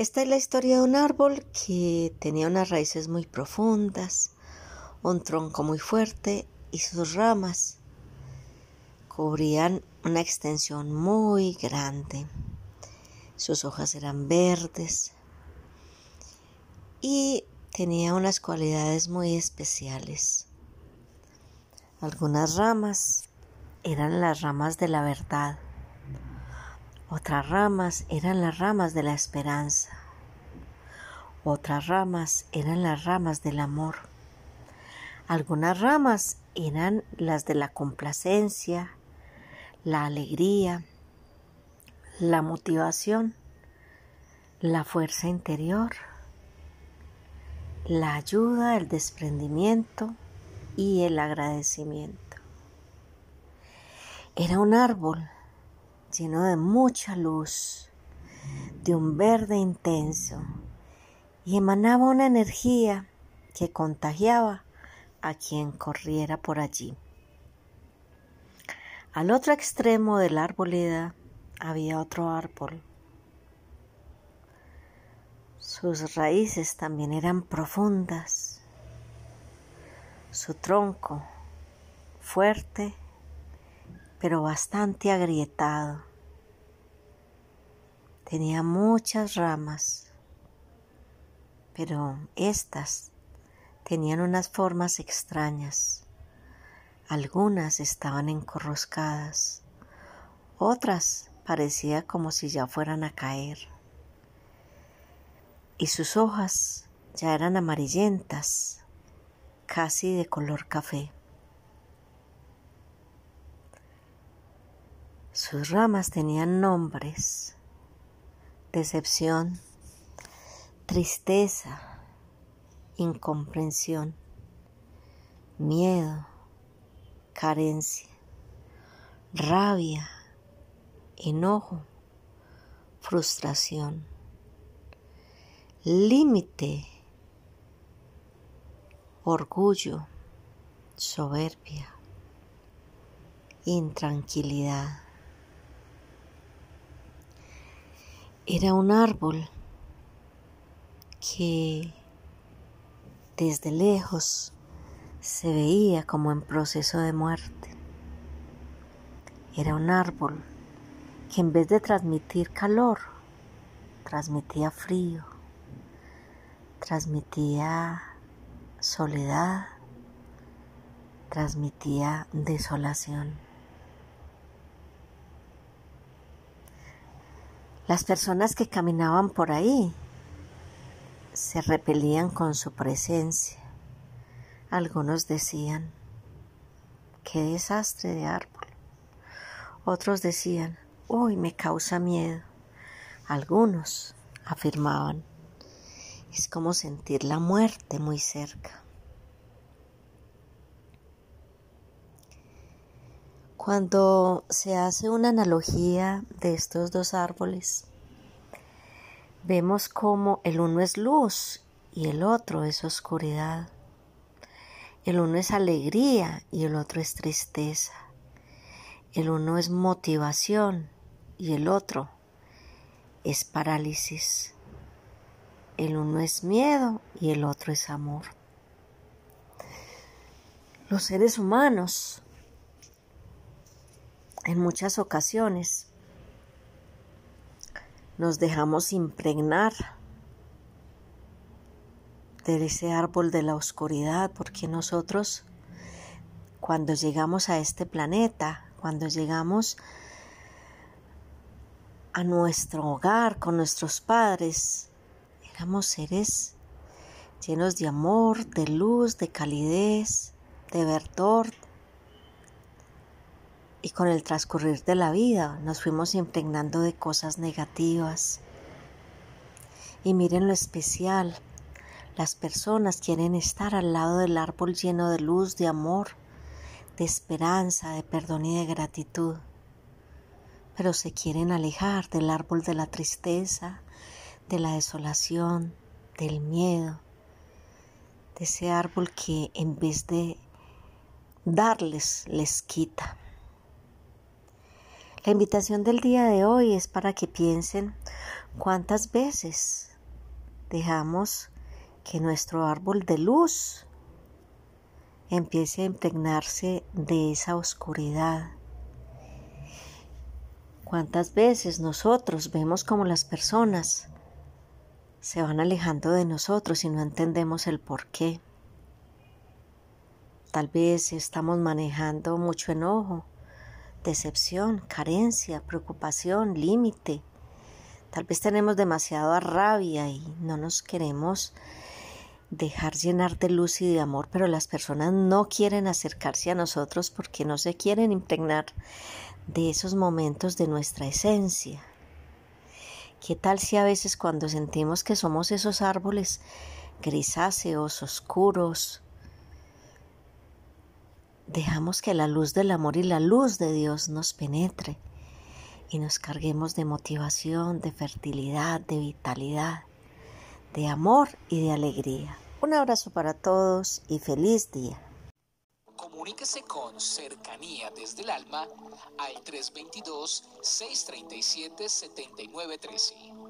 Esta es la historia de un árbol que tenía unas raíces muy profundas, un tronco muy fuerte y sus ramas cubrían una extensión muy grande. Sus hojas eran verdes y tenía unas cualidades muy especiales. Algunas ramas eran las ramas de la verdad otras ramas eran las ramas de la esperanza. Otras ramas eran las ramas del amor. Algunas ramas eran las de la complacencia, la alegría, la motivación, la fuerza interior, la ayuda, el desprendimiento y el agradecimiento. Era un árbol lleno de mucha luz, de un verde intenso, y emanaba una energía que contagiaba a quien corriera por allí. Al otro extremo de la arboleda había otro árbol. Sus raíces también eran profundas, su tronco fuerte pero bastante agrietado. Tenía muchas ramas, pero estas tenían unas formas extrañas. Algunas estaban encorroscadas, otras parecía como si ya fueran a caer. Y sus hojas ya eran amarillentas, casi de color café. Sus ramas tenían nombres, decepción, tristeza, incomprensión, miedo, carencia, rabia, enojo, frustración, límite, orgullo, soberbia, intranquilidad. Era un árbol que desde lejos se veía como en proceso de muerte. Era un árbol que en vez de transmitir calor, transmitía frío, transmitía soledad, transmitía desolación. Las personas que caminaban por ahí se repelían con su presencia. Algunos decían, qué desastre de árbol. Otros decían, uy, me causa miedo. Algunos afirmaban, es como sentir la muerte muy cerca. Cuando se hace una analogía de estos dos árboles, vemos como el uno es luz y el otro es oscuridad. El uno es alegría y el otro es tristeza. El uno es motivación y el otro es parálisis. El uno es miedo y el otro es amor. Los seres humanos en muchas ocasiones nos dejamos impregnar de ese árbol de la oscuridad, porque nosotros cuando llegamos a este planeta, cuando llegamos a nuestro hogar con nuestros padres, éramos seres llenos de amor, de luz, de calidez, de verdor, y con el transcurrir de la vida nos fuimos impregnando de cosas negativas. Y miren lo especial. Las personas quieren estar al lado del árbol lleno de luz, de amor, de esperanza, de perdón y de gratitud. Pero se quieren alejar del árbol de la tristeza, de la desolación, del miedo, de ese árbol que en vez de darles, les quita. La invitación del día de hoy es para que piensen cuántas veces dejamos que nuestro árbol de luz empiece a impregnarse de esa oscuridad. Cuántas veces nosotros vemos como las personas se van alejando de nosotros y no entendemos el por qué. Tal vez estamos manejando mucho enojo, decepción, carencia, preocupación, límite. Tal vez tenemos demasiada rabia y no nos queremos dejar llenar de luz y de amor, pero las personas no quieren acercarse a nosotros porque no se quieren impregnar de esos momentos de nuestra esencia. ¿Qué tal si a veces cuando sentimos que somos esos árboles grisáceos, oscuros, dejamos que la luz del amor y la luz de Dios nos penetre y nos carguemos de motivación, de fertilidad, de vitalidad, de amor y de alegría. Un abrazo para todos y feliz día. Comuníquese con cercanía desde el alma al 322-637-7913.